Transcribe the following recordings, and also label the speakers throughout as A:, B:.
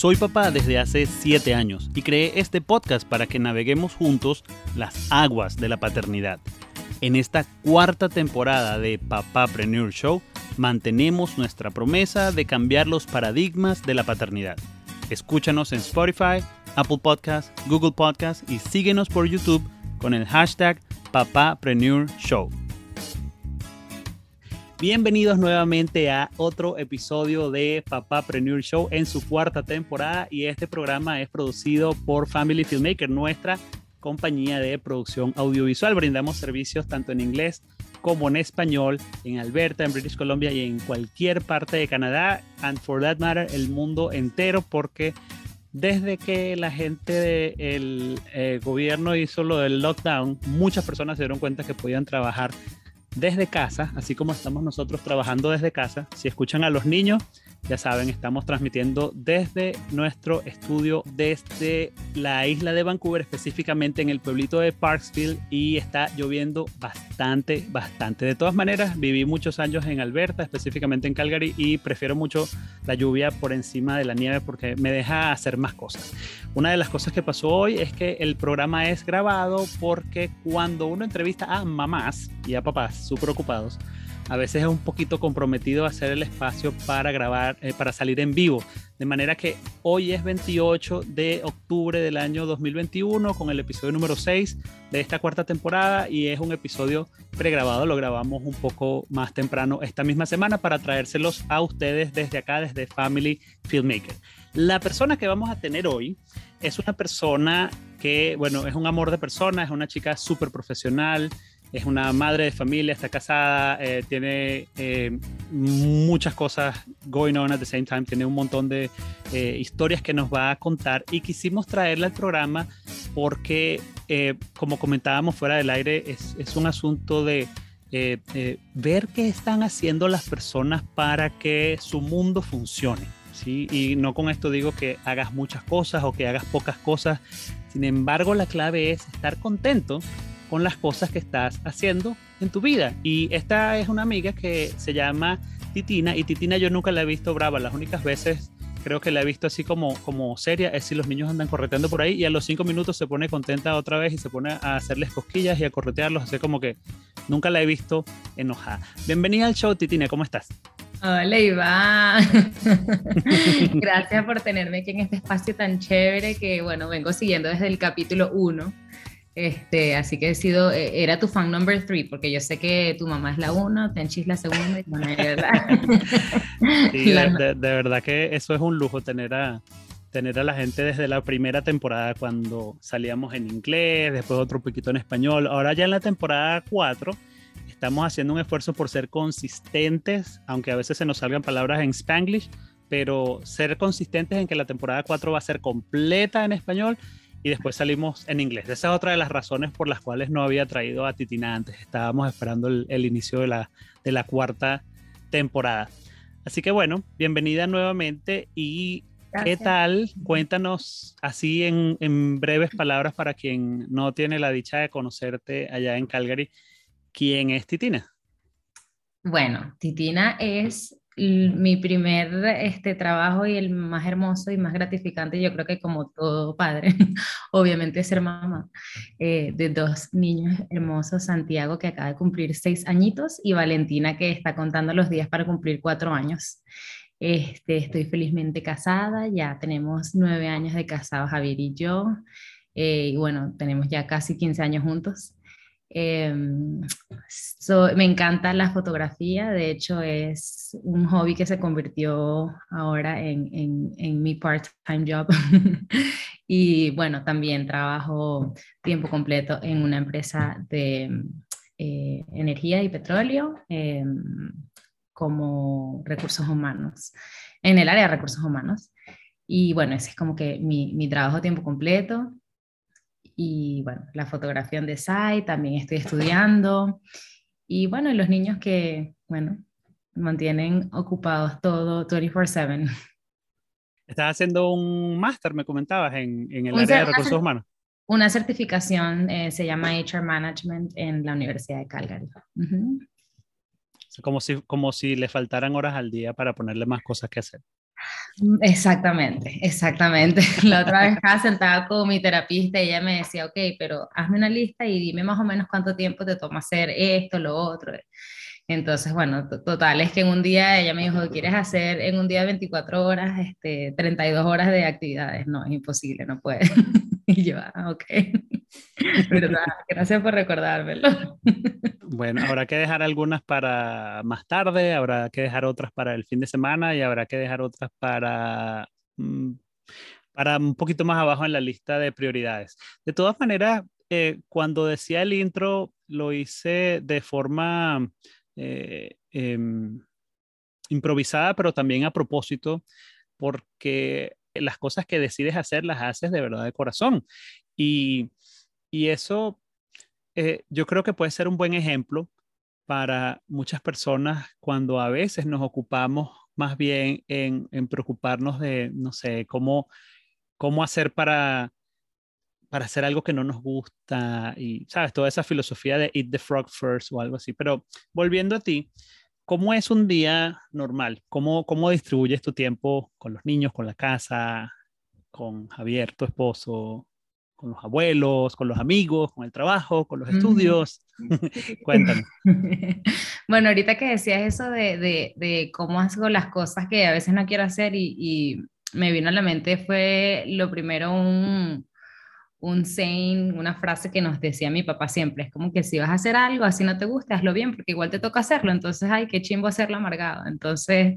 A: Soy papá desde hace 7 años y creé este podcast para que naveguemos juntos las aguas de la paternidad. En esta cuarta temporada de Papá Preneur Show, mantenemos nuestra promesa de cambiar los paradigmas de la paternidad. Escúchanos en Spotify, Apple Podcasts, Google Podcasts y síguenos por YouTube con el hashtag Papapreneur Show. Bienvenidos nuevamente a otro episodio de Papapreneur Show en su cuarta temporada y este programa es producido por Family Filmmaker, nuestra compañía de producción audiovisual. Brindamos servicios tanto en inglés como en español en Alberta, en British Columbia y en cualquier parte de Canadá, and for that matter, el mundo entero, porque desde que la gente del eh, gobierno hizo lo del lockdown, muchas personas se dieron cuenta que podían trabajar desde casa, así como estamos nosotros trabajando desde casa. Si escuchan a los niños, ya saben, estamos transmitiendo desde nuestro estudio, desde la isla de Vancouver, específicamente en el pueblito de Parksville, y está lloviendo bastante, bastante. De todas maneras, viví muchos años en Alberta, específicamente en Calgary, y prefiero mucho la lluvia por encima de la nieve porque me deja hacer más cosas. Una de las cosas que pasó hoy es que el programa es grabado porque cuando uno entrevista a mamás y a papás súper ocupados, a veces es un poquito comprometido hacer el espacio para grabar, eh, para salir en vivo. De manera que hoy es 28 de octubre del año 2021 con el episodio número 6 de esta cuarta temporada y es un episodio pregrabado, lo grabamos un poco más temprano esta misma semana para traérselos a ustedes desde acá, desde Family Filmmaker. La persona que vamos a tener hoy es una persona que, bueno, es un amor de persona, es una chica súper profesional, es una madre de familia, está casada, eh, tiene eh, muchas cosas going on at the same time, tiene un montón de eh, historias que nos va a contar y quisimos traerla al programa porque, como comentábamos fuera del aire, es, es un asunto de ver qué están haciendo las personas para que su mundo funcione. ¿sí? Y no con esto digo que hagas muchas cosas o que hagas pocas cosas, sin embargo la clave es estar contento con las cosas que estás haciendo en tu vida. Y esta es una amiga que se llama Titina y Titina yo nunca la he visto brava, las únicas veces creo que la he visto así como, como seria es si los niños andan correteando por ahí y a los cinco minutos se pone contenta otra vez y se pone a hacerles cosquillas y a corretearlos, así como que nunca la he visto enojada. Bienvenida al show, Titina, ¿cómo estás?
B: Hola Iván, gracias por tenerme aquí en este espacio tan chévere que bueno, vengo siguiendo desde el capítulo 1 este, así que he sido, eh, era tu fan number three, porque yo sé que tu mamá es la uno, Tenchi es la segunda y bueno, de verdad.
A: de, verdad que eso es un lujo tener a, tener a la gente desde la primera temporada cuando salíamos en inglés, después otro poquito en español. Ahora ya en la temporada 4 estamos haciendo un esfuerzo por ser consistentes, aunque a veces se nos salgan palabras en spanglish, pero ser consistentes en que la temporada 4 va a ser completa en español y después salimos en inglés. Esa es otra de las razones por las cuales no había traído a Titina antes. Estábamos esperando el, inicio de la, de la cuarta temporada. Así que bueno, bienvenida nuevamente y ¿qué tal? Cuéntanos así en, en, breves palabras para quien no tiene la dicha de conocerte allá en Calgary, ¿quién es Titina?
B: Bueno, Titina es mi primer este, trabajo y el más hermoso y más gratificante, yo creo que como todo padre, obviamente ser mamá eh, de dos niños hermosos, Santiago que acaba de cumplir seis añitos y Valentina que está contando los días para cumplir cuatro años. Este, estoy felizmente casada, ya tenemos nueve años de casados Javier y yo, eh, y bueno, tenemos ya casi 15 años juntos. Em, me encanta la fotografía, de hecho es un hobby que se convirtió ahora en, en, mi part-time job. y bueno, también trabajo tiempo completo en una empresa de eh, energía y petróleo em, como recursos humanos, en el área de recursos humanos. Y bueno, ese es como que mi, mi trabajo tiempo completo y bueno, la fotografía de site, también estoy estudiando y bueno, los niños que, bueno, mantienen ocupados todo 24/7.
A: Estás haciendo un máster, me comentabas, en, en el área de recursos humanos.
B: Una certificación, eh, se llama HR Management en la Universidad de Calgary.
A: como, si, como si le faltaran horas al día para ponerle más cosas que hacer.
B: Exactamente, exactamente. La otra vez estaba sentada con mi terapista y ella me decía, ok, pero hazme una lista y dime más o menos cuánto tiempo te toma hacer esto, lo otro. Entonces, bueno, total, es que en un día ella me dijo, ¿quieres hacer en un día 24 horas, este, 32 horas de actividades? No, es imposible, no puede. y yo, ah, ok. ¿Verdad? Gracias por recordármelo.
A: bueno, habrá que dejar algunas para más tarde, habrá que dejar otras para el fin de semana y habrá que dejar otras para, mm, para un poquito más abajo en la lista de prioridades. De todas maneras, eh, cuando decía el intro, lo hice de forma eh, em, improvisada, pero también a propósito, porque las cosas que decides hacer las haces de verdad de corazón. Y, y eso eh, yo creo que puede ser un buen ejemplo para muchas personas cuando a veces nos ocupamos más bien en, en preocuparnos de, no sé, cómo, cómo hacer para para hacer algo que no nos gusta y, ¿sabes? Toda esa filosofía de eat the frog first o algo así. Pero volviendo a ti, ¿cómo es un día normal? ¿Cómo, cómo distribuyes tu tiempo con los niños, con la casa, con Javier, tu esposo, con los abuelos, con los amigos, con el trabajo, con los estudios? Cuéntame.
B: bueno, ahorita que decías eso de, de, de, cómo hago las cosas que a veces no quiero hacer y, y me vino a la mente fue lo primero un un saying, una frase que nos decía mi papá siempre, es como que si vas a hacer algo, así no te gusta, hazlo bien, porque igual te toca hacerlo, entonces, ay, qué chimbo hacerlo amargado. Entonces,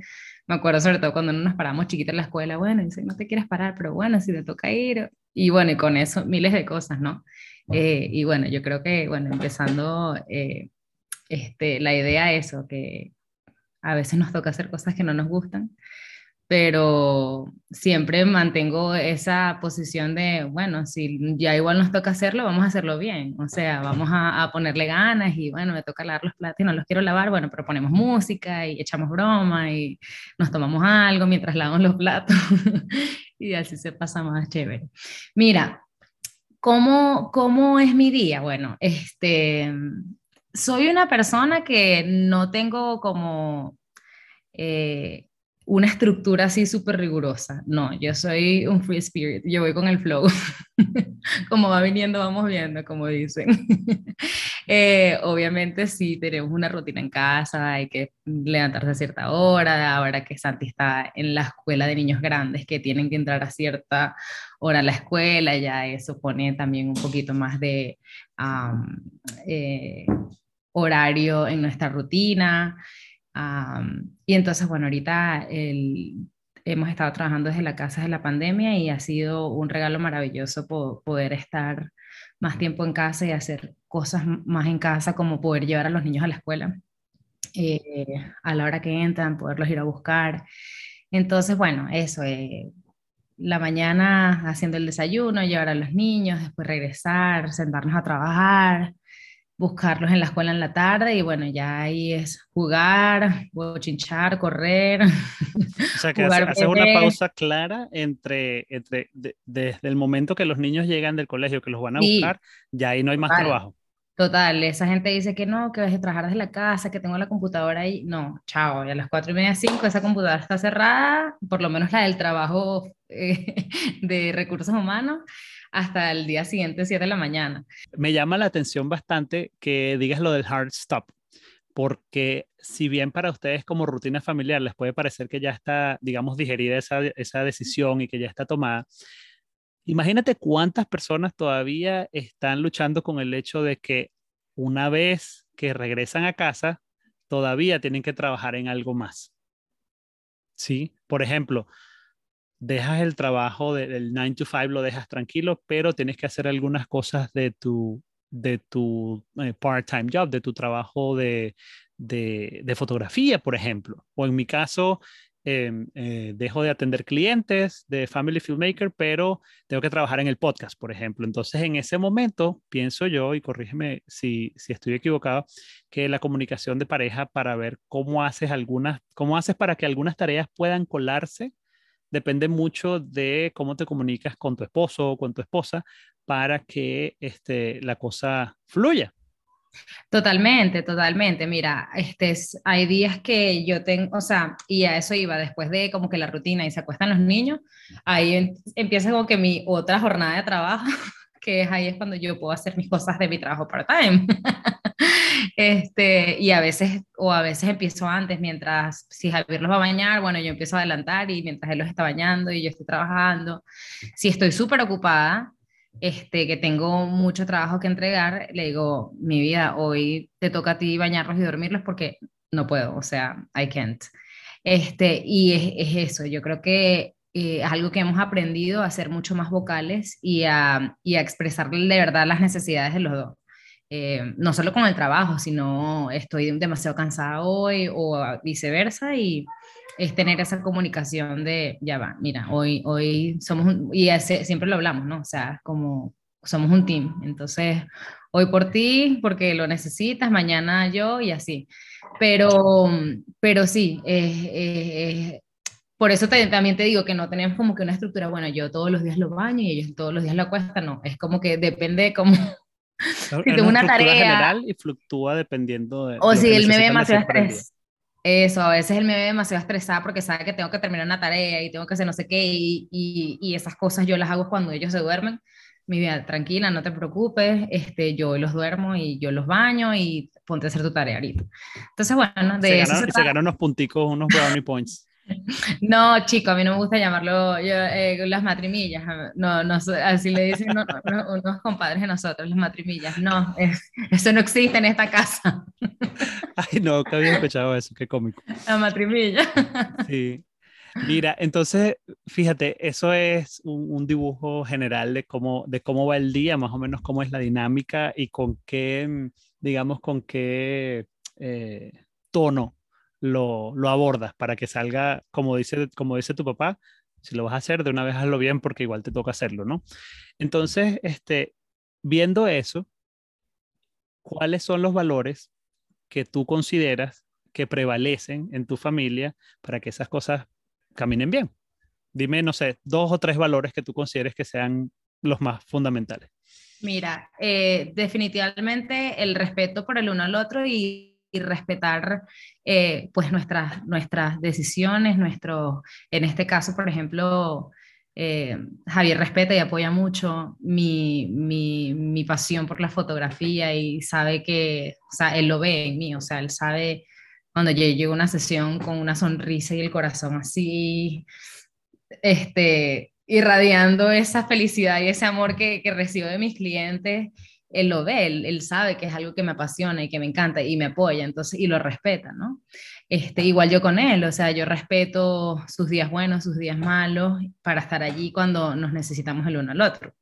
B: me acuerdo sobre todo cuando nos paramos chiquitas en la escuela, bueno, dice, no te quieres parar, pero bueno, si te toca ir, y bueno, y con eso miles de cosas, ¿no? Eh, y bueno, yo creo que, bueno, empezando, eh, este, la idea es eso, que a veces nos toca hacer cosas que no nos gustan, pero siempre mantengo esa posición de, bueno, si ya igual nos toca hacerlo, vamos a hacerlo bien, o sea, vamos a, ponerle ganas y bueno, me toca lavar los platos y no los quiero lavar, bueno, pero ponemos música y echamos broma y nos tomamos algo mientras lavamos los platos y así se pasa más chévere. Mira, ¿cómo, cómo es mi día? Bueno, este, soy una persona que no tengo como... Eh, una estructura así súper rigurosa. No, yo soy un free spirit, yo voy con el flow. como va viniendo, vamos viendo, como dicen. Eh, obviamente sí tenemos una rutina en casa, hay que levantarse a cierta hora, ahora que Santi está en la escuela de niños grandes que tienen que entrar a cierta hora a la escuela, ya eso pone también un poquito más de eh, horario en nuestra rutina y entonces, bueno, ahorita hemos estado trabajando desde la casa de la pandemia y ha sido un regalo maravilloso poder estar más tiempo en casa y hacer cosas más en casa, como poder llevar a los niños a la escuela eh, a la hora que entran, poderlos ir a buscar. Entonces, bueno, eso, eh, la mañana haciendo el desayuno, llevar a los niños, después regresar, sentarnos a trabajar, buscarlos en la escuela en la tarde y bueno, ya ahí es jugar, chinchar, correr.
A: O sea que haces una pausa clara entre, entre desde el momento que los niños llegan del colegio, que los van a buscar, ya ahí no hay más trabajo.
B: Total, esa gente dice que no, que vas a trabajar desde la casa, que tengo la computadora ahí. No, chao, y a las cuatro y media, cinco, esa computadora está cerrada, por lo menos la del trabajo eh, de recursos humanos hasta el día siguiente, 7 de la mañana.
A: Me llama la atención bastante que digas lo del hard stop, porque si bien para ustedes como rutina familiar les puede parecer que ya está, digamos, digerida esa, esa decisión y que ya está tomada, imagínate cuántas personas todavía están luchando con el hecho de que una vez que regresan a casa, todavía tienen que trabajar en algo más. ¿Sí? Por ejemplo, dejas el trabajo del 9 to 5, lo dejas tranquilo, pero tienes que hacer algunas cosas de tu, de tu eh, part-time job, de tu trabajo de, de, fotografía, por ejemplo. O en mi caso, em, eh, dejo de atender clientes de Family Filmmaker, pero tengo que trabajar en el podcast, por ejemplo. Entonces, en ese momento, pienso yo, y corrígeme si, si estoy equivocado, que la comunicación de pareja para ver cómo haces algunas, cómo haces para que algunas tareas puedan colarse depende mucho de cómo te comunicas con tu esposo o con tu esposa para que este, la cosa fluya.
B: Totalmente, totalmente. Mira, este, hay días que yo tengo, o sea, y a eso iba después de como que la rutina y se acuestan los niños, ahí em, empieza como que mi otra jornada de trabajo, que ahí es cuando yo puedo hacer mis cosas de mi trabajo part-time. este, y a veces, o a veces empiezo antes, mientras, si Javier los va a bañar, bueno, yo empiezo a adelantar y mientras él los está bañando y yo estoy trabajando. Si estoy súper ocupada, este, que tengo mucho trabajo que entregar, le digo, mi vida, hoy te toca a ti bañarlos y dormirlos porque no puedo, o sea, I can't. Este, y es, eso, yo creo que eh, es algo que hemos aprendido a ser mucho más vocales y a, y a expresar de verdad las necesidades de los dos. Eh, no solo con el trabajo, sino estoy demasiado cansada hoy o viceversa y es tener esa comunicación de, ya va, mira, hoy, hoy somos, un, y siempre lo hablamos, ¿no? O sea, como somos un team, entonces hoy por ti, porque lo necesitas, mañana yo y así. Pero, pero sí, por eso también te digo que no tenemos como que una estructura, bueno, yo todos los días lo baño y ellos todos los días lo acuestan, no, es como que depende como...
A: si tengo una, tarea general y fluctúa dependiendo de...
B: O si él me ve demasiado estrés eso, a veces él me ve demasiado estresada porque sabe que tengo que terminar una tarea y tengo que hacer no sé qué y, y, esas cosas yo las hago cuando ellos se duermen. Mi vida, tranquila, no te preocupes, este, yo los duermo y yo los baño y ponte a hacer tu tarea ahorita. Entonces, bueno, de
A: se
B: eso
A: se, se ganan unos punticos, unos brownie points.
B: No, chico, a mí no me gusta llamarlo yo, eh, las matrimillas. No, no, así le dicen unos compadres de nosotros, las matrimillas. No, eso no existe en esta casa.
A: Ay, no, que había escuchado eso, qué cómico.
B: La matrimilla.
A: Sí. Mira, entonces, fíjate, eso es un, dibujo general de cómo, de cómo va el día, más o menos cómo es la dinámica y con qué, digamos, con qué eh, tono lo, lo, abordas para que salga, como dice, como dice tu papá, si lo vas a hacer, de una vez hazlo bien porque igual te toca hacerlo, ¿no? Entonces, este, viendo eso, ¿cuáles son los valores que tú consideras que prevalecen en tu familia para que esas cosas caminen bien? Dime, no sé, dos o tres valores que tú consideres que sean los más fundamentales.
B: Mira, eh, definitivamente el respeto por el uno al otro y, respetar eh, pues nuestras, nuestras decisiones, nuestro, en este caso, por ejemplo, eh, Javier respeta y apoya mucho mi, mi, mi, pasión por la fotografía y sabe que, o sea, él lo ve en mí, o sea, él sabe cuando yo llego a una sesión con una sonrisa y el corazón así, este, irradiando esa felicidad y ese amor que, que recibo de mis clientes, él lo ve, él, él, sabe que es algo que me apasiona y que me encanta y me apoya, entonces, y lo respeta, ¿no? Este, igual yo con él, o sea, yo respeto sus días buenos, sus días malos, para estar allí cuando nos necesitamos el uno al otro.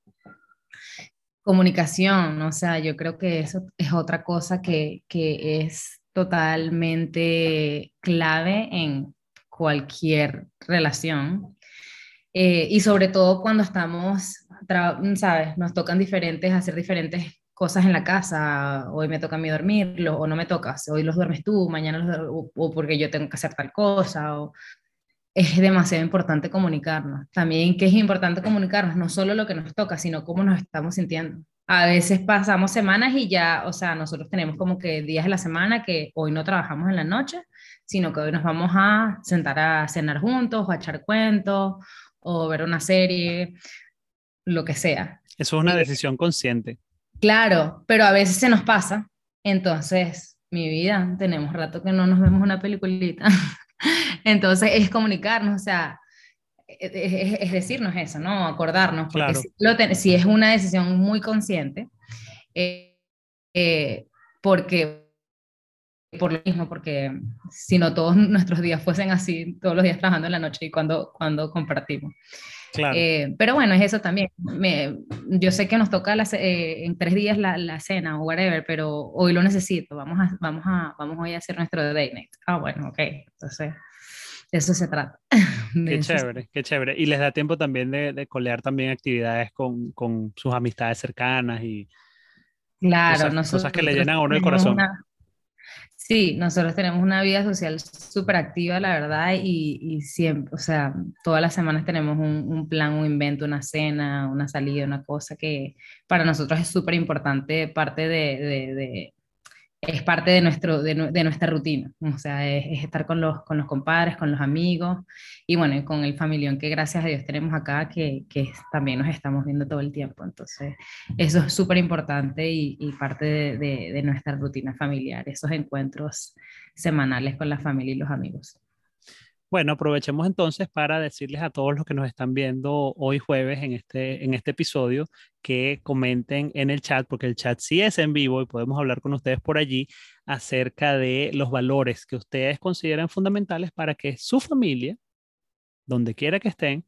B: Comunicación, o sea, yo creo que eso es otra cosa que, que es totalmente clave en cualquier relación. Eh, y sobre todo cuando estamos, ¿sabes? Nos tocan diferentes, hacer diferentes cosas en la casa, hoy me toca a mí dormirlo, o no me tocas, hoy los duermes tú, mañana los o, porque yo tengo que hacer tal cosa, o es demasiado importante comunicarnos. También que es importante comunicarnos, no solo lo que nos toca, sino cómo nos estamos sintiendo. A veces pasamos semanas y ya, o sea, nosotros tenemos como que días de la semana que hoy no trabajamos en la noche, sino que hoy nos vamos a sentar a cenar juntos, o a echar cuentos, o ver una serie, lo que sea.
A: Eso es una decisión consciente.
B: Claro, pero a veces se nos pasa. Entonces, mi vida, tenemos rato que no nos vemos una peliculita. Entonces, es comunicarnos, o sea, es, decirnos eso, ¿no? Acordarnos. Porque si, es una decisión muy consciente, eh, eh, porque por lo mismo, porque si no todos nuestros días fuesen así, todos los días trabajando en la noche y cuando, cuando compartimos. Eh, pero bueno, es eso también. Me, yo sé que nos toca eh, en tres días la, la, cena o whatever, pero hoy lo necesito. Vamos a, vamos a, vamos hoy a hacer nuestro date night. Ah, bueno, ok. Entonces, de eso se trata.
A: Qué chévere, qué chévere. Y les da tiempo también de, de colear también actividades con, con, sus amistades cercanas y
B: claro,
A: cosas, cosas que le llenan a uno el corazón.
B: Sí, nosotros tenemos una vida social súper activa, la verdad, y, y, siempre, o sea, todas las semanas tenemos un, plan, un invento, una cena, una salida, una cosa que para nosotros es súper importante, parte de, es parte de, nuestro, de, nuestra rutina, o sea, es, estar con los, con los compadres, con los amigos y bueno, con el familión que gracias a Dios tenemos acá, que, que también nos estamos viendo todo el tiempo. Entonces, eso es súper importante y, parte de, nuestra rutina familiar, esos encuentros semanales con la familia y los amigos.
A: Bueno, aprovechemos entonces para decirles a todos los que nos están viendo hoy jueves en este, en este episodio que comenten en el chat, porque el chat sí es en vivo y podemos hablar con ustedes por allí acerca de los valores que ustedes consideran fundamentales para que su familia, donde quiera que estén,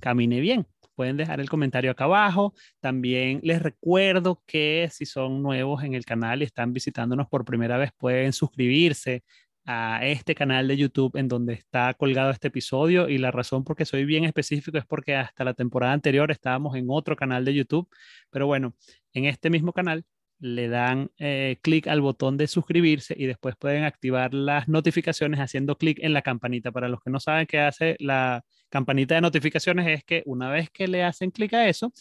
A: camine bien. Pueden dejar el comentario acá abajo. También les recuerdo que si son nuevos en el canal y están visitándonos por primera vez, pueden suscribirse, a este canal de YouTube en donde está colgado este episodio y la razón por qué soy bien específico es porque hasta la temporada anterior estábamos en otro canal de YouTube, pero bueno, en este mismo canal le dan eh, clic al botón de suscribirse y después pueden activar las notificaciones haciendo clic en la campanita. Para los que no saben qué hace la campanita de notificaciones es que una vez que le hacen clic a eso,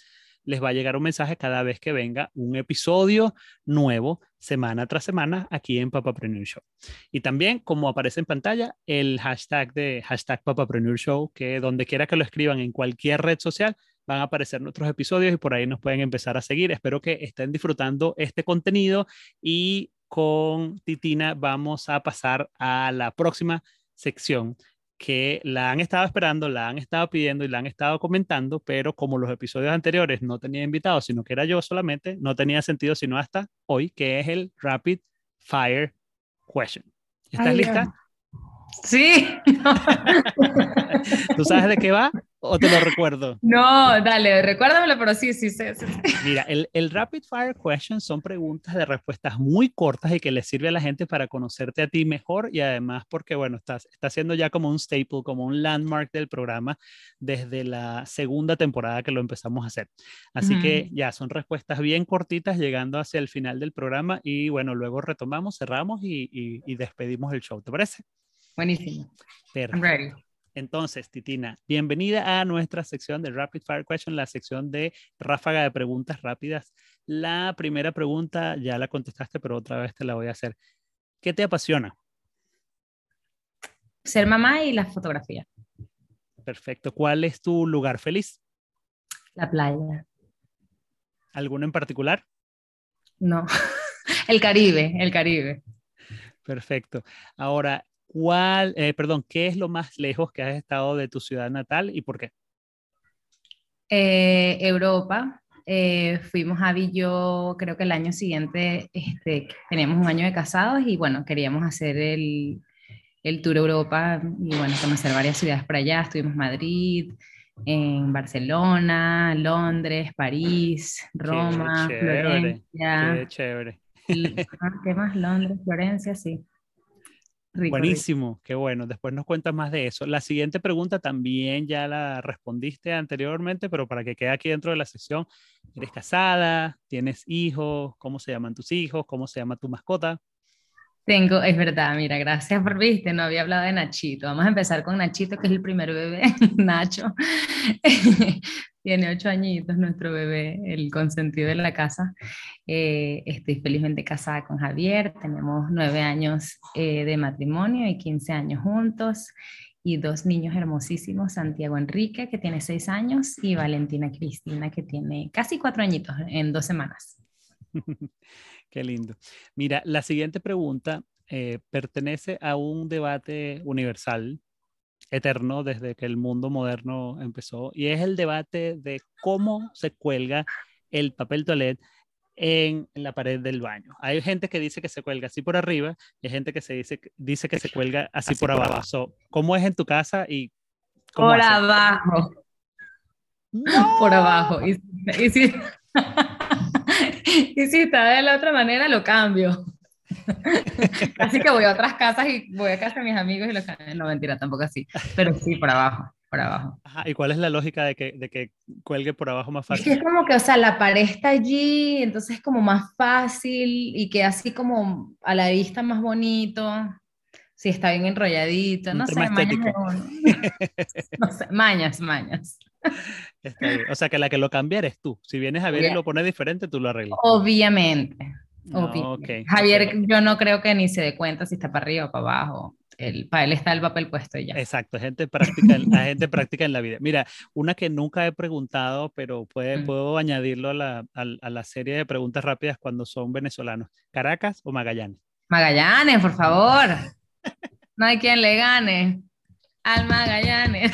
A: les va a llegar un mensaje cada vez que venga un episodio nuevo semana tras semana aquí en Papapreneur Show. Y también, como aparece en pantalla, el hashtag de hashtag Papapreneur Show, que donde quiera que lo escriban en cualquier red social, van a aparecer nuestros episodios y por ahí nos pueden empezar a seguir. Espero que estén disfrutando este contenido y con Titina vamos a pasar a la próxima sección que la han estado esperando, la han estado pidiendo y la han estado comentando, pero como los episodios anteriores no tenía invitados, sino que era yo solamente, no tenía sentido sino hasta hoy, que es el Rapid Fire Question. ¿Estás lista?
B: Sí.
A: ¿Tú sabes de qué va? ¿O te lo recuerdo?
B: No, dale, recuérdamelo, pero sí, sí, sí.
A: Mira, el, el, Rapid Fire Questions son preguntas de respuestas muy cortas y que les sirve a la gente para conocerte a ti mejor y además porque, bueno, estás, está siendo ya como un staple, como un landmark del programa desde la segunda temporada que lo empezamos a hacer. Así que ya son respuestas bien cortitas llegando hacia el final del programa y, bueno, luego retomamos, cerramos y, y, y despedimos el show. ¿Te parece?
B: Buenísimo.
A: Perfecto. Entonces, Titina, bienvenida a nuestra sección de Rapid Fire Question, la sección de ráfaga de preguntas rápidas. La primera pregunta ya la contestaste, pero otra vez te la voy a hacer. ¿Qué te apasiona?
B: Ser mamá y la fotografía.
A: Perfecto. ¿Cuál es tu lugar feliz?
B: La playa.
A: ¿Alguno en particular?
B: No. El Caribe, el Caribe.
A: Perfecto. Ahora, ¿Cuál, eh, perdón, qué es lo más lejos que has estado de tu ciudad natal y por qué?
B: Eh, Europa. Eh, fuimos a Villo, creo que el año siguiente este, teníamos un año de casados y bueno, queríamos hacer el, el tour Europa y bueno, conocer varias ciudades por allá. Estuvimos en Madrid, en Barcelona, Londres, París, Roma, Florencia.
A: Qué chévere.
B: ¿Qué más? Londres, Florencia, sí.
A: Buenísimo, qué bueno. Después nos cuentas más de eso. La siguiente pregunta también ya la respondiste anteriormente, pero para que quede aquí dentro de la sesión, ¿eres casada? ¿Tienes hijos? ¿Cómo se llaman tus hijos? ¿Cómo se llama tu mascota?
B: Tengo, es verdad, mira, gracias por viste, no había hablado de Nachito. Vamos a empezar con Nachito, que es el primer bebé, Nacho. Tiene ocho añitos nuestro bebé, el consentido de la casa. Eh, estoy felizmente casada con Javier, tenemos nueve años eh, de matrimonio y quince años juntos y dos niños hermosísimos, Santiago Enrique, que tiene seis años, y Valentina Cristina, que tiene casi cuatro añitos en dos semanas.
A: Qué lindo. Mira, la siguiente pregunta eh, pertenece a un debate universal, eterno, desde que el mundo moderno empezó, y es el debate de cómo se cuelga el papel toilet en, la pared del baño. Hay gente que dice que se cuelga así por arriba y hay gente que se dice, dice que se cuelga así, por, abajo. ¿Cómo es en tu casa y
B: por abajo? Por abajo. Y, y si... y si está de la otra manera, lo cambio. así que voy a otras casas y voy a casa de mis amigos y los No, mentira, tampoco así. Pero sí, por abajo, por abajo.
A: ¿Y cuál es la lógica de que, de que cuelgue por abajo más fácil?
B: Es, como que, o sea, la pared está allí, entonces es como más fácil y que así como a la vista más bonito. Si está bien enrolladito, no sé, mañas, no sé, mañas, mañas.
A: O sea, que la que lo cambia eres tú. Si vienes a ver y lo pones diferente, tú lo arreglas.
B: Obviamente. Javier, yo no creo que ni se dé cuenta si está para arriba o para abajo. El, para él está el papel puesto ya.
A: Exacto, gente práctica, la gente práctica en la vida. Mira, una que nunca he preguntado, pero puede, mm. puedo añadirlo a la, a la serie de preguntas rápidas cuando son venezolanos. ¿Caracas o Magallanes?
B: Magallanes, por favor. No hay quien le gane. Al Magallanes.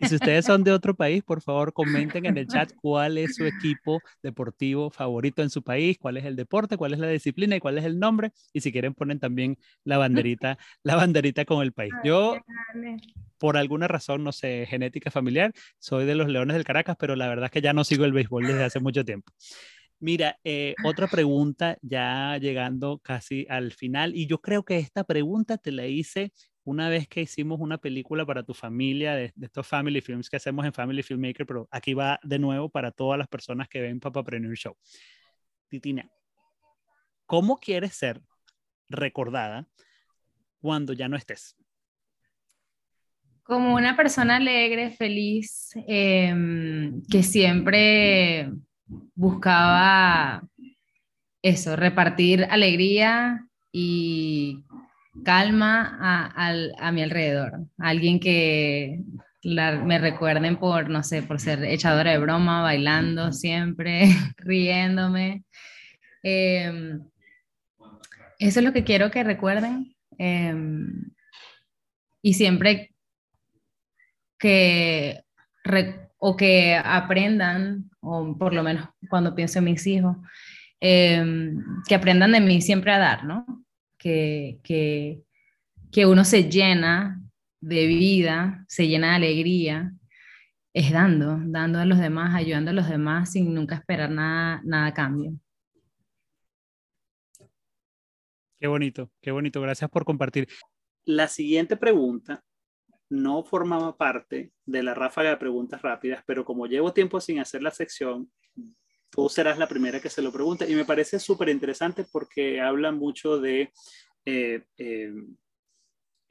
A: Y si ustedes son de otro país, por favor comenten en el chat cuál es su equipo deportivo favorito en su país, cuál es el deporte, cuál es la disciplina y cuál es el nombre. Y si quieren ponen también la banderita, la banderita con el país. Yo, por alguna razón, no sé, genética familiar, soy de los Leones del Caracas, pero la verdad es que ya no sigo el béisbol desde hace mucho tiempo. Mira, eh, otra pregunta ya llegando casi al final, y yo creo que esta pregunta te la hice una vez que hicimos una película para tu familia, de, estos family films que hacemos en Family Filmmaker, pero aquí va de nuevo para todas las personas que ven Papapreneur Show. Titina, ¿cómo quieres ser recordada cuando ya no estés?
B: Como una persona alegre, feliz, em, que siempre buscaba eso, repartir alegría y calma a, mi alrededor. Alguien que me recuerden por, no sé, por ser echadora de broma, bailando siempre, riéndome. Em, eso es lo que quiero que recuerden. Em, y siempre que, o que aprendan, o por lo menos cuando pienso en mis hijos, em, que aprendan de mí siempre a dar, ¿no? Que, uno se llena de vida, se llena de alegría, es dando, dando a los demás, ayudando a los demás sin nunca esperar nada, nada a cambio.
A: Qué bonito, qué bonito. Gracias por compartir. La siguiente pregunta no formaba parte de la ráfaga de preguntas rápidas, pero como llevo tiempo sin hacer la sección, tú serás la primera que se lo pregunte y me parece súper interesante porque habla mucho de eh, eh,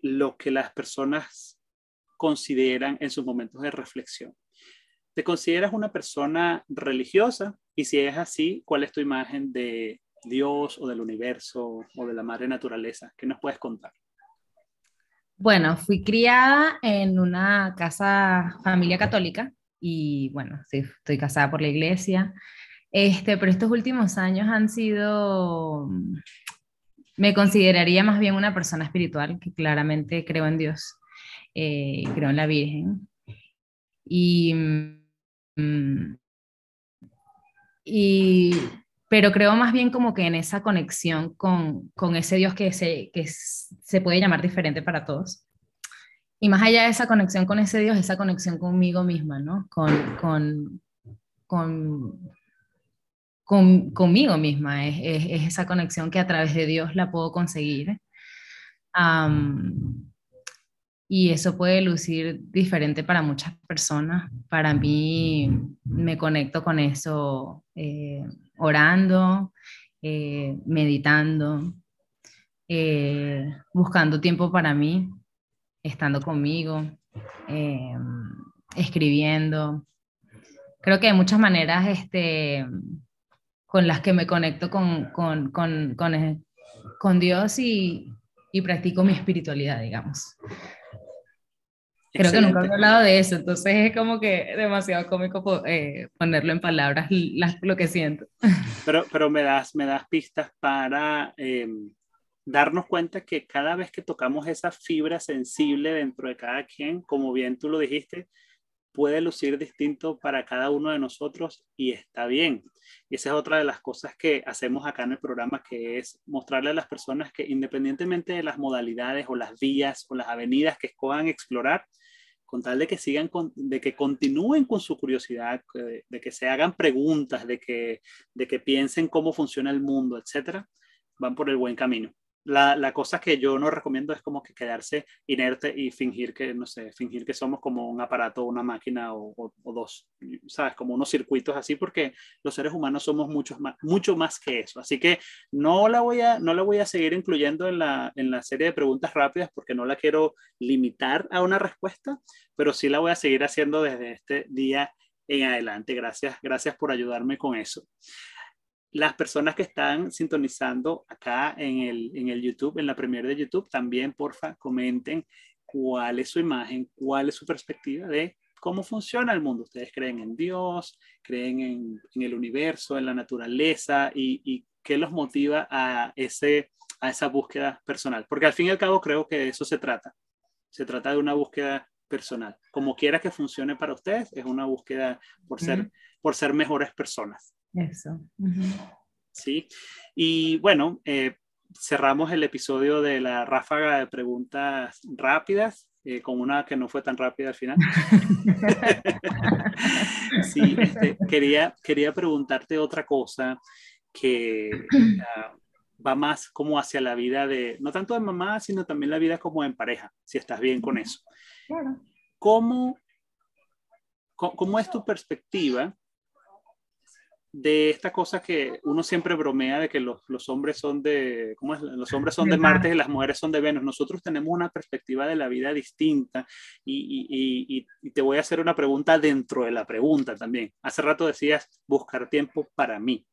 A: lo que las personas consideran en sus momentos de reflexión. ¿Te consideras una persona religiosa? Y si es así, ¿cuál es tu imagen de Dios o del universo o de la madre naturaleza? ¿Qué nos puedes contar?
B: Bueno, fui criada en una casa, familia católica, y bueno, sí, estoy casada por la iglesia. Este, pero estos últimos años han sido, me consideraría más bien una persona espiritual, que claramente creo en Dios, eh, creo en la Virgen. Y, mm, y, pero creo más bien como que en esa conexión con, con ese Dios que, se, que se puede llamar diferente para todos. Y más allá de esa conexión con ese Dios, esa conexión conmigo misma, ¿no? Con, con, con conmigo misma, es, esa conexión que a través de Dios la puedo conseguir. y eso puede lucir diferente para muchas personas. Para mí me conecto con eso eh, orando, eh, meditando, eh, buscando tiempo para mí, estando conmigo, escribiendo. Creo que hay muchas maneras este, con las que me conecto con, con, con, con, eh, con Dios y, y, practico mi espiritualidad, digamos. Creo que nunca he hablado de eso, entonces es como que demasiado cómico eh, ponerlo en palabras lo que siento.
A: Pero, pero me, das, me das pistas para em, darnos cuenta que cada vez que tocamos esa fibra sensible dentro de cada quien, como bien tú lo dijiste, puede lucir distinto para cada uno de nosotros y está bien. Y esa es otra de las cosas que hacemos acá en el programa, que es mostrarle a las personas que independientemente de las modalidades o las vías o las avenidas que escojan explorar, con tal de que sigan, de que continúen con su curiosidad, de, que se hagan preguntas, de que, de que piensen cómo funciona el mundo, etcétera, van por el buen camino la, la, cosa que yo no recomiendo es como que quedarse inerte y fingir que, no sé, fingir que somos como un aparato, una máquina o, dos, ¿sabes? Como unos circuitos así, porque los seres humanos somos muchos más, mucho más que eso. Así que no la voy a, no la voy a seguir incluyendo en la, en la serie de preguntas rápidas porque no la quiero limitar a una respuesta, pero sí la voy a seguir haciendo desde este día en adelante. Gracias, gracias por ayudarme con eso. Las personas que están sintonizando acá en el, en el YouTube, en la premiere de YouTube, también porfa comenten cuál es su imagen, cuál es su perspectiva de cómo funciona el mundo. Ustedes creen en Dios, creen en, en el universo, en la naturaleza y, y, qué los motiva a, ese, a esa búsqueda personal. Porque al fin y al cabo creo que de eso se trata. Se trata de una búsqueda personal. Como quiera que funcione para ustedes, es una búsqueda por ser, por ser mejores personas.
B: Eso.
A: Sí. Y bueno, eh, cerramos el episodio de la ráfaga de preguntas rápidas. Eh, con una que no fue tan rápida al final. sí, este, quería, quería preguntarte otra cosa que uh, va más como hacia la vida de, no tanto de mamá, sino también la vida como en pareja, si estás bien con eso.
B: Claro.
A: ¿Cómo, cómo es tu perspectiva de esta cosa que uno siempre bromea de que los, los hombres son de, ¿cómo es? Los hombres son de Marte y las mujeres son de Venus. Nosotros tenemos una perspectiva de la vida distinta y, y, y, te voy a hacer una pregunta dentro de la pregunta también. Hace rato decías buscar tiempo para mí,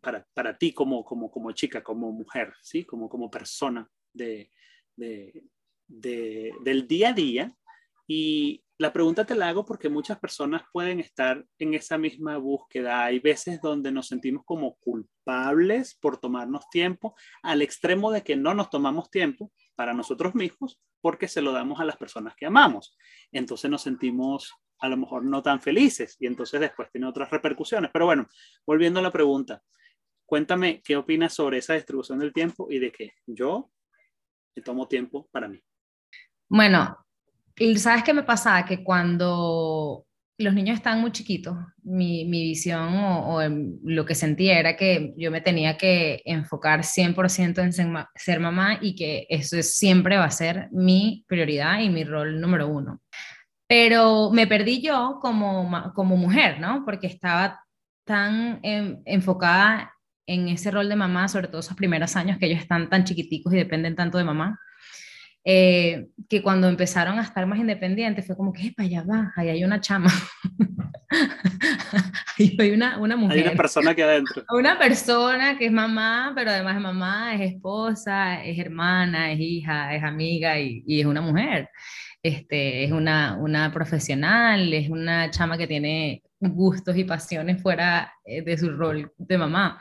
A: para, para ti como, como, como chica, como mujer, ¿sí? Como, como persona de, de, de, del día a día. Y la pregunta te la hago porque muchas personas pueden estar en esa misma búsqueda. Hay veces donde nos sentimos como culpables por tomarnos tiempo, al extremo de que no nos tomamos tiempo para nosotros mismos porque se lo damos a las personas que amamos. Entonces nos sentimos a lo mejor no tan felices y entonces después tiene otras repercusiones. Pero bueno, volviendo a la pregunta, cuéntame qué opinas sobre esa distribución del tiempo y de que yo me tomo tiempo para mí.
B: Bueno, ¿Sabes qué me pasaba? Que cuando los niños estaban muy chiquitos, mi, mi visión o, lo que sentía era que yo me tenía que enfocar 100% en ser, mamá y que eso siempre va a ser mi prioridad y mi rol número uno. Pero me perdí yo como, como mujer, ¿no? Porque estaba tan en, enfocada en ese rol de mamá, sobre todo esos primeros años que ellos están tan chiquiticos y dependen tanto de mamá eh, que cuando empezaron a estar más independientes fue como que, para allá va, ahí hay una chama. ahí hay una, una mujer.
A: Hay una persona que adentro.
B: Una persona que es mamá, pero además es mamá, es esposa, es hermana, es hija, es amiga y, y es una mujer. Este, es una, una profesional, es una chama que tiene gustos y pasiones fuera eh, de su rol de mamá.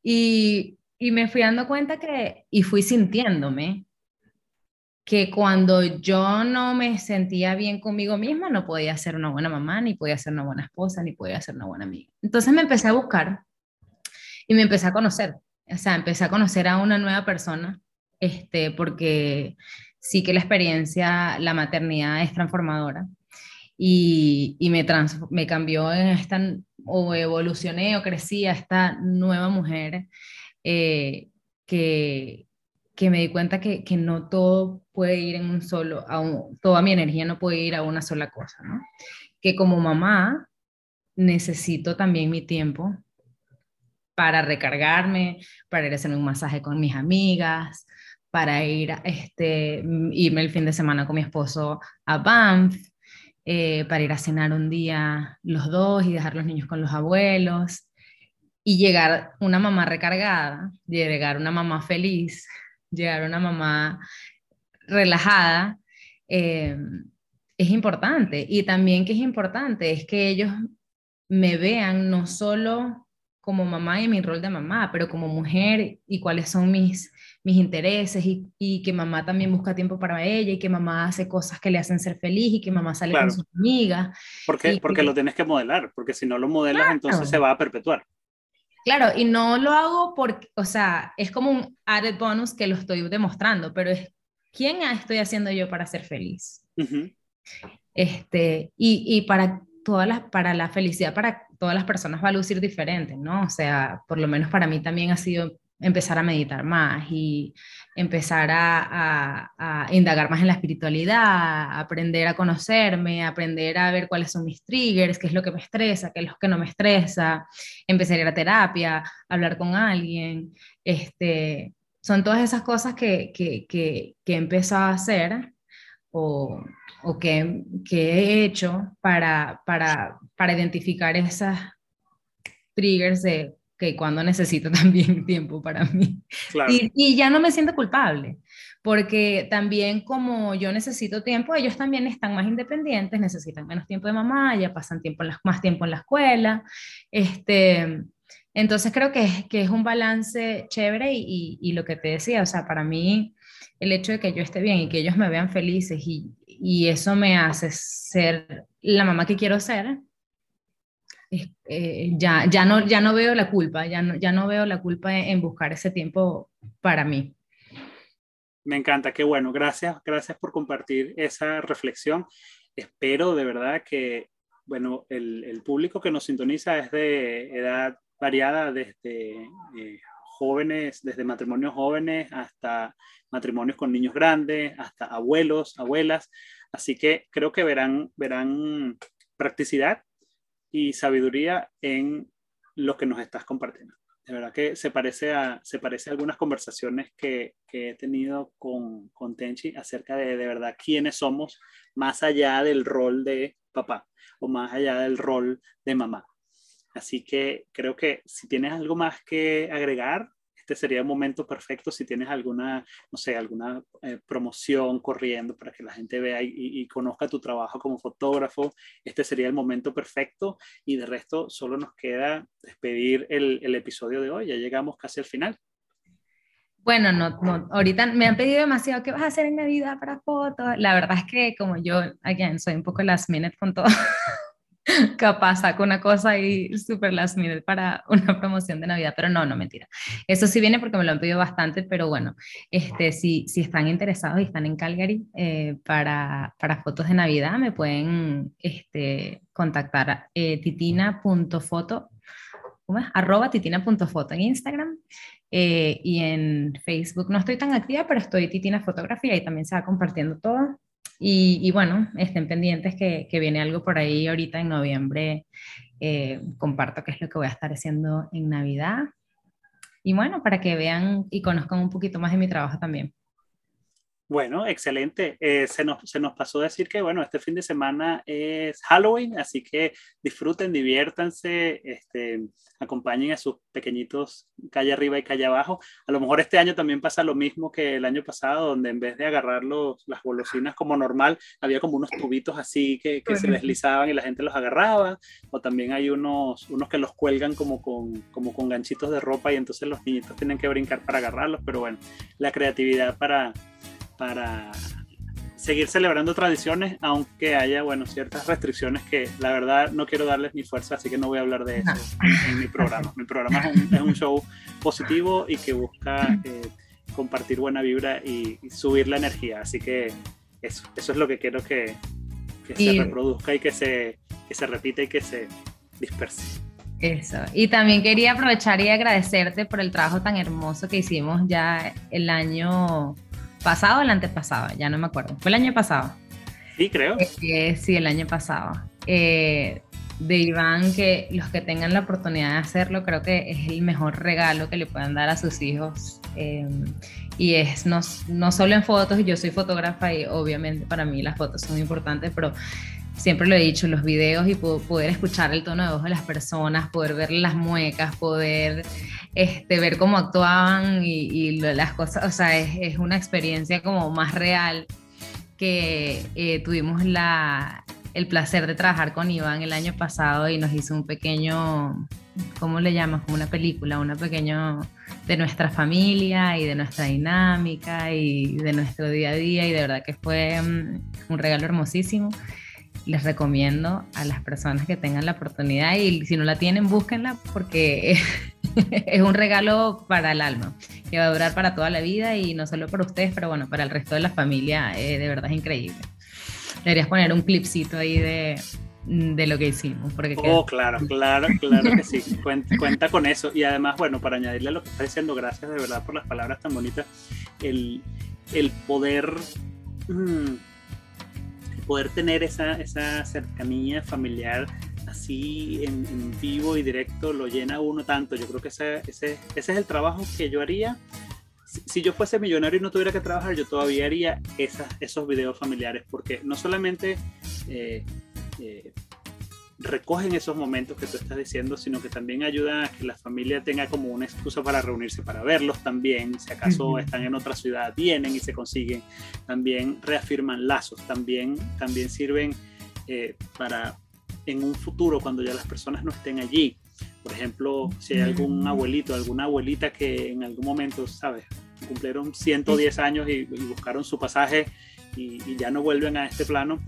B: Y, y me fui dando cuenta que, y fui sintiéndome que cuando yo no me sentía bien conmigo misma, no podía ser una buena mamá, ni podía ser una buena esposa, ni podía ser una buena amiga. Entonces me empecé a buscar y me empecé a conocer. O sea, empecé a conocer a una nueva persona, este, porque sí que la experiencia, la maternidad es transformadora. Y, y me, trans, me cambió en esta, o evolucioné o crecí a esta nueva mujer eh, que, que me di cuenta que, que, no todo puede ir en un solo, a un, toda mi energía no puede ir a una sola cosa, ¿no? Que como mamá necesito también mi tiempo para recargarme, para ir a hacerme un masaje con mis amigas, para ir a este, irme el fin de semana con mi esposo a Banff, eh, para ir a cenar un día los dos y dejar los niños con los abuelos y llegar una mamá recargada, llegar una mamá feliz, llegar a una mamá relajada, eh, es importante. Y también que es importante es que ellos me vean no solo como mamá y mi rol de mamá, pero como mujer y cuáles son mis, mis intereses y, y, que mamá también busca tiempo para ella y que mamá hace cosas que le hacen ser feliz y que mamá sale claro. con sus amigas.
A: Porque, porque
B: que,
A: lo tienes que modelar, porque si no lo modelas claro. entonces se va a perpetuar.
B: Claro, y no lo hago porque, o sea, es como un added bonus que lo estoy demostrando, pero es quién estoy haciendo yo para ser feliz. Uh -huh. Este, y, y para todas las, para la felicidad para todas las personas va a lucir diferente, ¿no? O sea, por lo menos para mí también ha sido empezar a meditar más y empezar a, indagar más en la espiritualidad, aprender a conocerme, aprender a ver cuáles son mis triggers, qué es lo que me estresa, qué es lo que no me estresa, empezar a ir a terapia, hablar con alguien, este, son todas esas cosas que, que, que, que he empezado a hacer o, o que, que, he hecho para, para, para identificar esas triggers de que cuando necesito también tiempo para mí. Y, y, ya no me siento culpable, porque también como yo necesito tiempo, ellos también están más independientes, necesitan menos tiempo de mamá, ya pasan tiempo en más tiempo en la escuela. Este, entonces creo que es, que es un balance chévere y, y, lo que te decía, o sea, para mí el hecho de que yo esté bien y que ellos me vean felices y, y eso me hace ser la mamá que quiero ser, eh, ya, ya, no, ya no veo la culpa, ya no, ya no veo la culpa en, buscar ese tiempo para mí.
A: Me encanta, qué bueno, gracias, gracias por compartir esa reflexión. Espero de verdad que, bueno, el, el público que nos sintoniza es de edad variada, desde eh, jóvenes, desde matrimonios jóvenes hasta matrimonios con niños grandes, hasta abuelos, abuelas. Así que creo que verán, verán practicidad y sabiduría en lo que nos estás compartiendo. De verdad que se parece a, se parece a algunas conversaciones que, que he tenido con, con, Tenchi acerca de de verdad quiénes somos más allá del rol de papá o más allá del rol de mamá. Así que creo que si tienes algo más que agregar, este sería el momento perfecto si tienes alguna, no sé, alguna eh, promoción corriendo para que la gente vea y, conozca tu trabajo como fotógrafo. Este sería el momento perfecto y de resto solo nos queda despedir el, el episodio de hoy. Ya llegamos casi al final.
B: Bueno, no, no, ahorita me han pedido demasiado, ¿qué vas a hacer en Navidad para fotos? La verdad es que como yo, again, soy un poco last minute con todo. capaz saco una cosa y super last minute para una promoción de Navidad, pero no, no, mentira. Eso sí viene porque me lo han pedido bastante, pero bueno, este, si, si están interesados y están en Calgary eh, para, para, fotos de Navidad, me pueden este, contactar eh, titina.foto, arroba titina.foto en Instagram eh, y en Facebook no estoy tan activa, pero estoy Titina Fotografía y también se va compartiendo todo. Y, bueno, estén pendientes que, viene algo por ahí ahorita en noviembre. Eh, comparto qué es lo que voy a estar haciendo en Navidad. Y bueno, para que vean y conozcan un poquito más de mi trabajo también.
A: Bueno, excelente. Eh, se, nos, se nos pasó decir que, bueno, este fin de semana es Halloween, así que disfruten, diviértanse, este, acompañen a sus pequeñitos calle arriba y calle abajo. A lo mejor este año también pasa lo mismo que el año pasado, donde en vez de agarrar los, las golosinas como normal, había como unos tubitos así que, que se deslizaban y la gente los agarraba, o también hay unos, unos que los cuelgan como con, como con ganchitos de ropa y entonces los niñitos tienen que brincar para agarrarlos, pero bueno, la creatividad para para seguir celebrando tradiciones, aunque haya, bueno, ciertas restricciones que la verdad no quiero darles ni fuerza, así que no voy a hablar de eso en, mi programa. Mi programa es un, show positivo y que busca eh, compartir buena vibra y, subir la energía, así que eso, eso es lo que quiero que, que se reproduzca y que se, que se repita y que se disperse.
B: Eso. Y también quería aprovechar y agradecerte por el trabajo tan hermoso que hicimos ya el año pasado o el antepasado, ya no me acuerdo. Fue el año pasado.
A: Sí, creo.
B: Eh, sí, el año pasado. Eh, de Iván, que los que tengan la oportunidad de hacerlo, creo que es el mejor regalo que le puedan dar a sus hijos. Eh, y es no, no solo en fotos, yo soy fotógrafa y obviamente para mí las fotos son importantes, pero siempre lo he dicho, los videos y poder escuchar el tono de voz de las personas, poder ver las muecas, poder este, ver cómo actuaban y, las cosas, o sea, es, una experiencia como más real que eh, tuvimos la, el placer de trabajar con Iván el año pasado y nos hizo un pequeño, ¿cómo le llamas? Como una película, una pequeño de nuestra familia y de nuestra dinámica y de nuestro día a día y de verdad que fue mm, un regalo hermosísimo les recomiendo a las personas que tengan la oportunidad y si no la tienen, búsquenla porque es un regalo para el alma, que va a durar para toda la vida y no solo para ustedes, pero bueno, para el resto de la familia, eh, de verdad es increíble. Deberías poner un clipcito ahí de, de lo que hicimos. Porque
A: oh, claro, claro, claro que sí. Cuenta, con eso. Y además, bueno, para añadirle a lo que está diciendo, gracias de verdad por las palabras tan bonitas, el, el poder... Mm, poder tener esa, esa cercanía familiar así en, vivo y directo lo llena uno tanto. Yo creo que ese, ese, ese es el trabajo que yo haría. Si, yo fuese millonario y no tuviera que trabajar, yo todavía haría esas, esos videos familiares, porque no solamente eh, eh, recogen esos momentos que tú estás diciendo, sino que también ayudan a que la familia tenga como una excusa para reunirse, para verlos también, si acaso están en otra ciudad, vienen y se consiguen, también reafirman lazos, también, también sirven eh, para en un futuro, cuando ya las personas no estén allí, por ejemplo, si hay algún abuelito, alguna abuelita que en algún momento, ¿sabes? Cumplieron 110 años y, buscaron su pasaje y, ya no vuelven a este plano,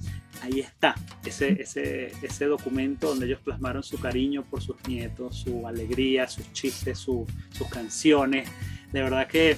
A: ahí está ese, ese, ese, documento donde ellos plasmaron su cariño por sus nietos, su alegría, sus chistes, sus canciones. De verdad que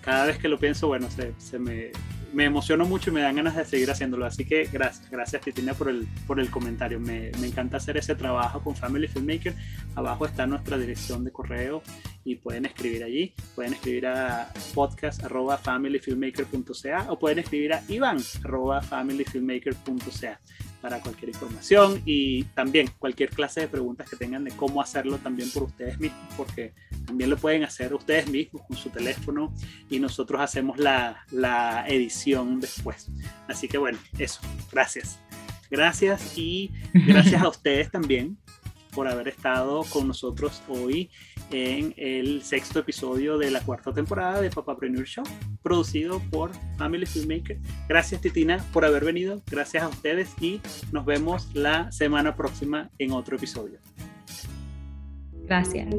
A: cada vez que lo pienso, bueno, se, se me, me emociono mucho y me dan ganas de seguir haciéndolo. Así que gracias, gracias Titina por el, por el comentario. Me, me, encanta hacer ese trabajo con Family Filmmaker. Abajo está nuestra dirección de correo y pueden escribir allí. Pueden escribir a podcast.familyfilmmaker.ca o pueden escribir a ivan.familyfilmmaker.ca para cualquier información y también cualquier clase de preguntas que tengan de cómo hacerlo también por ustedes mismos, porque también lo pueden hacer ustedes mismos con su teléfono y nosotros hacemos la, la edición después. Así que bueno, eso, gracias. Gracias y gracias a ustedes también por haber estado con nosotros hoy en el sexto episodio de la cuarta temporada de Papapreneur Show, producido por Family Filmmaker. Gracias Titina por haber venido, gracias a ustedes y nos vemos la semana próxima en otro episodio.
B: Gracias.